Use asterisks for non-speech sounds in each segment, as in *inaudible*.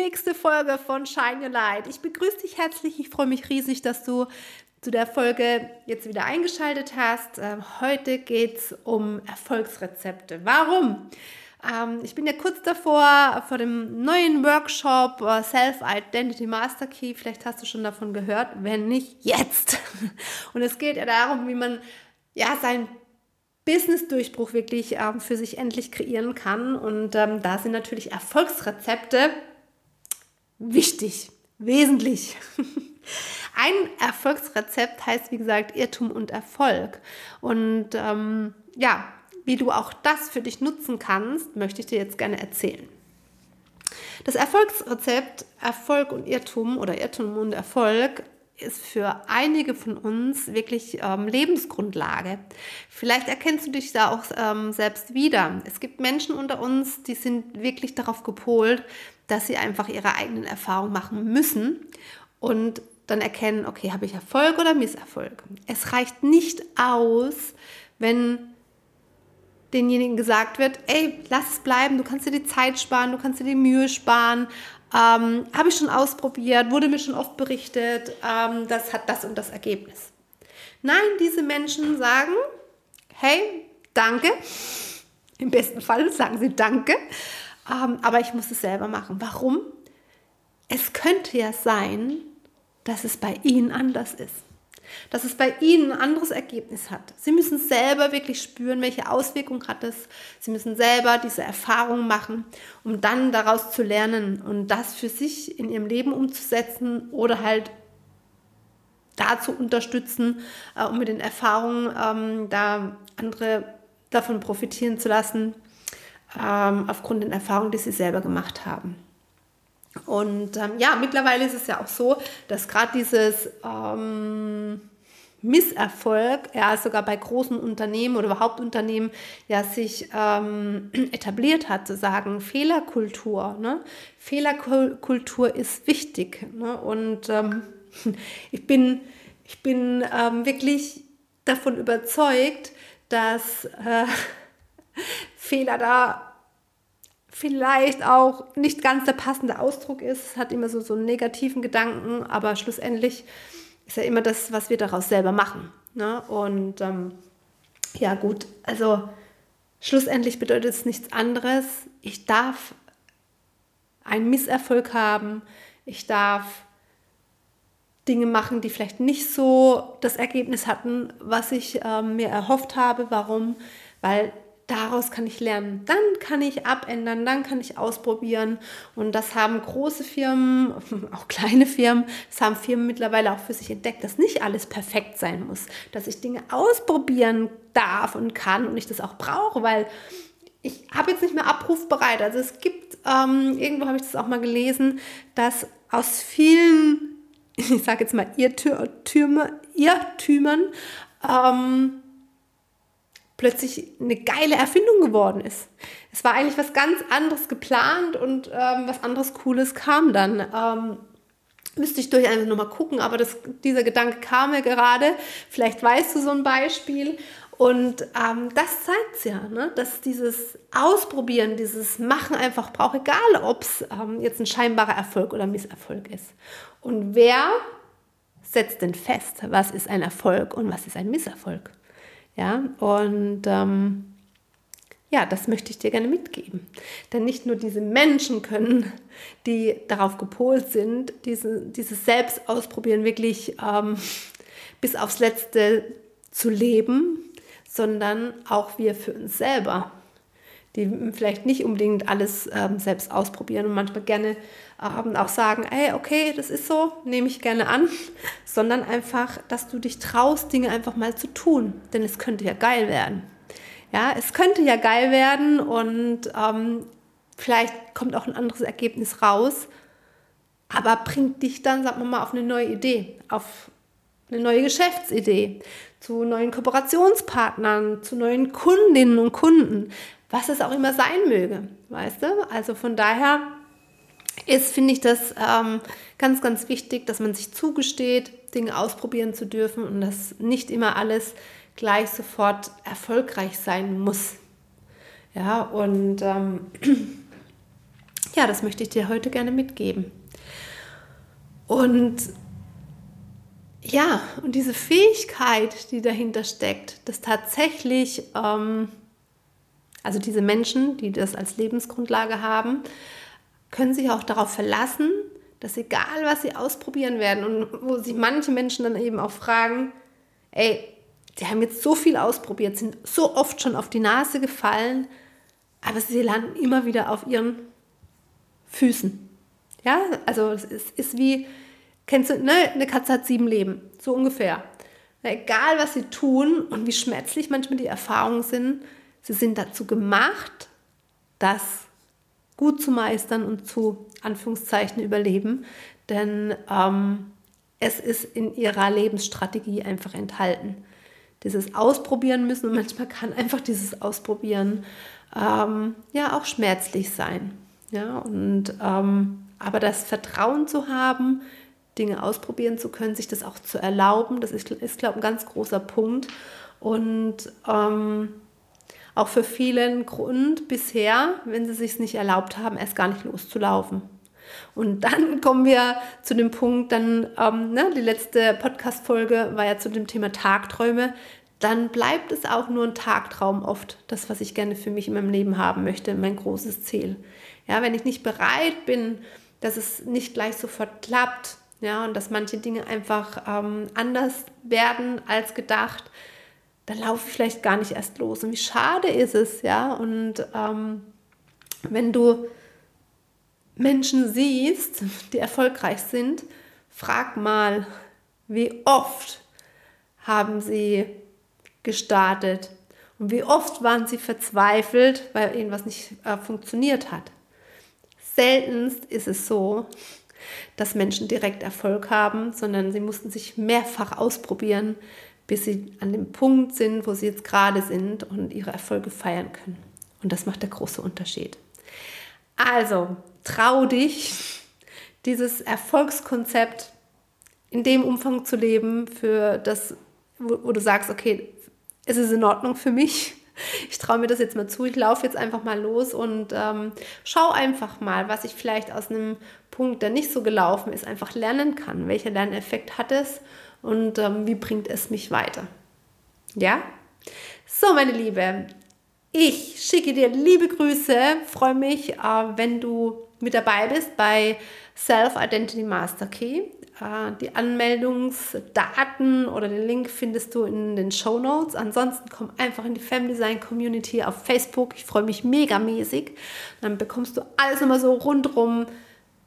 nächste Folge von Shine Your Light. Ich begrüße dich herzlich. Ich freue mich riesig, dass du zu der Folge jetzt wieder eingeschaltet hast. Ähm, heute geht es um Erfolgsrezepte. Warum? Ähm, ich bin ja kurz davor vor dem neuen Workshop äh, Self-Identity Master Key. Vielleicht hast du schon davon gehört. Wenn nicht, jetzt. *laughs* Und es geht ja darum, wie man ja sein Business-Durchbruch wirklich ähm, für sich endlich kreieren kann. Und da sind natürlich Erfolgsrezepte wichtig, wesentlich. *laughs* Ein Erfolgsrezept heißt, wie gesagt, Irrtum und Erfolg. Und ähm, ja, wie du auch das für dich nutzen kannst, möchte ich dir jetzt gerne erzählen. Das Erfolgsrezept Erfolg und Irrtum oder Irrtum und Erfolg ist für einige von uns wirklich ähm, Lebensgrundlage. Vielleicht erkennst du dich da auch ähm, selbst wieder. Es gibt Menschen unter uns, die sind wirklich darauf gepolt, dass sie einfach ihre eigenen Erfahrungen machen müssen und dann erkennen, okay, habe ich Erfolg oder Misserfolg. Es reicht nicht aus, wenn denjenigen gesagt wird, ey, lass es bleiben, du kannst dir die Zeit sparen, du kannst dir die Mühe sparen, ähm, habe ich schon ausprobiert, wurde mir schon oft berichtet, ähm, das hat das und das Ergebnis. Nein, diese Menschen sagen, hey, danke. Im besten Fall sagen sie danke, ähm, aber ich muss es selber machen. Warum? Es könnte ja sein, dass es bei ihnen anders ist dass es bei ihnen ein anderes Ergebnis hat. Sie müssen selber wirklich spüren, welche Auswirkungen hat es. Sie müssen selber diese Erfahrung machen, um dann daraus zu lernen und das für sich in ihrem Leben umzusetzen oder halt dazu unterstützen, äh, um mit den Erfahrungen ähm, da andere davon profitieren zu lassen, ähm, aufgrund der Erfahrungen, die sie selber gemacht haben. Und ähm, ja, mittlerweile ist es ja auch so, dass gerade dieses ähm, Misserfolg, ja sogar bei großen Unternehmen oder überhaupt Unternehmen, ja sich ähm, *clears throat* etabliert hat, zu sagen, Fehlerkultur. Ne? Fehlerkultur ist wichtig. Ne? Und ähm, *laughs* ich bin, ich bin ähm, wirklich davon überzeugt, dass äh, *laughs* Fehler da vielleicht auch nicht ganz der passende Ausdruck ist. Hat immer so, so einen negativen Gedanken, aber schlussendlich ist ja immer das, was wir daraus selber machen. Ne? Und ähm, ja gut, also schlussendlich bedeutet es nichts anderes. Ich darf einen Misserfolg haben. Ich darf Dinge machen, die vielleicht nicht so das Ergebnis hatten, was ich ähm, mir erhofft habe. Warum? Weil daraus kann ich lernen. Dann kann ich abändern, dann kann ich ausprobieren. Und das haben große Firmen, *laughs* auch kleine Firmen, das haben Firmen mittlerweile auch für sich entdeckt, dass nicht alles perfekt sein muss, dass ich Dinge ausprobieren darf und kann und ich das auch brauche, weil ich habe jetzt nicht mehr abrufbereit. Also es gibt, ähm, irgendwo habe ich das auch mal gelesen, dass aus vielen, *laughs* ich sage jetzt mal Irrtümern, Irrtümern ähm, plötzlich eine geile Erfindung geworden ist. Es war eigentlich was ganz anderes geplant und ähm, was anderes Cooles kam dann. Ähm, müsste ich durch einfach nochmal gucken, aber das, dieser Gedanke kam mir gerade. Vielleicht weißt du so ein Beispiel. Und ähm, das zeigt es ja, ne? dass dieses Ausprobieren, dieses Machen einfach braucht, egal ob es ähm, jetzt ein scheinbarer Erfolg oder Misserfolg ist. Und wer setzt denn fest, was ist ein Erfolg und was ist ein Misserfolg? Ja, und ähm, ja, das möchte ich dir gerne mitgeben. Denn nicht nur diese Menschen können, die darauf gepolt sind, diese, dieses Selbst ausprobieren, wirklich ähm, bis aufs Letzte zu leben, sondern auch wir für uns selber die vielleicht nicht unbedingt alles ähm, selbst ausprobieren und manchmal gerne ähm, auch sagen, hey, okay, das ist so, nehme ich gerne an, *laughs* sondern einfach, dass du dich traust, Dinge einfach mal zu tun, denn es könnte ja geil werden. Ja, es könnte ja geil werden und ähm, vielleicht kommt auch ein anderes Ergebnis raus, aber bringt dich dann, sagen wir mal, auf eine neue Idee, auf eine neue Geschäftsidee, zu neuen Kooperationspartnern, zu neuen Kundinnen und Kunden was es auch immer sein möge, weißt du? Also von daher ist, finde ich das ähm, ganz, ganz wichtig, dass man sich zugesteht, Dinge ausprobieren zu dürfen und dass nicht immer alles gleich sofort erfolgreich sein muss. Ja, und ähm, *clears throat* ja, das möchte ich dir heute gerne mitgeben. Und ja, und diese Fähigkeit, die dahinter steckt, dass tatsächlich, ähm, also diese Menschen, die das als Lebensgrundlage haben, können sich auch darauf verlassen, dass egal was sie ausprobieren werden und wo sich manche Menschen dann eben auch fragen, ey, die haben jetzt so viel ausprobiert, sind so oft schon auf die Nase gefallen, aber sie landen immer wieder auf ihren Füßen. Ja, also es ist, ist wie, kennst du, ne, eine Katze hat sieben Leben, so ungefähr. Na, egal, was sie tun und wie schmerzlich manchmal die Erfahrungen sind, sie sind dazu gemacht, das gut zu meistern und zu Anführungszeichen überleben, denn ähm, es ist in ihrer Lebensstrategie einfach enthalten. Dieses Ausprobieren müssen und manchmal kann einfach dieses Ausprobieren ähm, ja auch schmerzlich sein. Ja, und ähm, aber das Vertrauen zu haben, Dinge ausprobieren zu können, sich das auch zu erlauben, das ist, ist glaube ich, ein ganz großer Punkt. Und ähm, auch für viele Grund bisher, wenn sie sich nicht erlaubt haben, erst gar nicht loszulaufen. Und dann *laughs* kommen wir zu dem Punkt, dann, ähm, ne, die letzte Podcast-Folge war ja zu dem Thema Tagträume. Dann bleibt es auch nur ein Tagtraum oft, das, was ich gerne für mich in meinem Leben haben möchte, mein großes Ziel. Ja, wenn ich nicht bereit bin, dass es nicht gleich sofort klappt, ja, und dass manche Dinge einfach ähm, anders werden als gedacht, dann laufe ich vielleicht gar nicht erst los. Und wie schade ist es, ja. Und ähm, wenn du Menschen siehst, die erfolgreich sind, frag mal, wie oft haben sie gestartet und wie oft waren sie verzweifelt, weil irgendwas nicht äh, funktioniert hat. Seltenst ist es so, dass Menschen direkt Erfolg haben, sondern sie mussten sich mehrfach ausprobieren, bis sie an dem Punkt sind, wo sie jetzt gerade sind und ihre Erfolge feiern können. Und das macht der große Unterschied. Also, trau dich, dieses Erfolgskonzept in dem Umfang zu leben, für das, wo, wo du sagst, okay, es ist in Ordnung für mich. Ich traue mir das jetzt mal zu. Ich laufe jetzt einfach mal los und ähm, schau einfach mal, was ich vielleicht aus einem Punkt, der nicht so gelaufen ist, einfach lernen kann. Welcher Lerneffekt hat es und ähm, wie bringt es mich weiter. Ja? So, meine Liebe, ich schicke dir liebe Grüße, freue mich, äh, wenn du mit dabei bist bei Self Identity Master Key. Die Anmeldungsdaten oder den Link findest du in den Show Notes. Ansonsten komm einfach in die Family Design Community auf Facebook. Ich freue mich megamäßig. Dann bekommst du alles immer so rundrum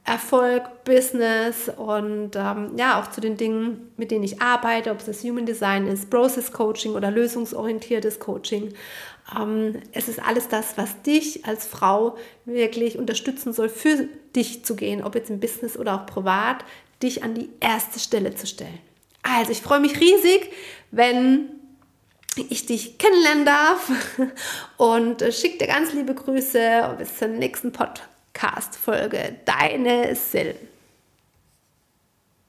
Erfolg, Business und ähm, ja, auch zu den Dingen, mit denen ich arbeite, ob es das Human Design ist, Process Coaching oder lösungsorientiertes Coaching. Ähm, es ist alles das, was dich als Frau wirklich unterstützen soll, für dich zu gehen, ob jetzt im Business oder auch privat, dich an die erste Stelle zu stellen. Also ich freue mich riesig, wenn ich dich kennenlernen darf *laughs* und äh, schicke dir ganz liebe Grüße und bis zur nächsten Podcast. Podcast-Folge. Deine Sil.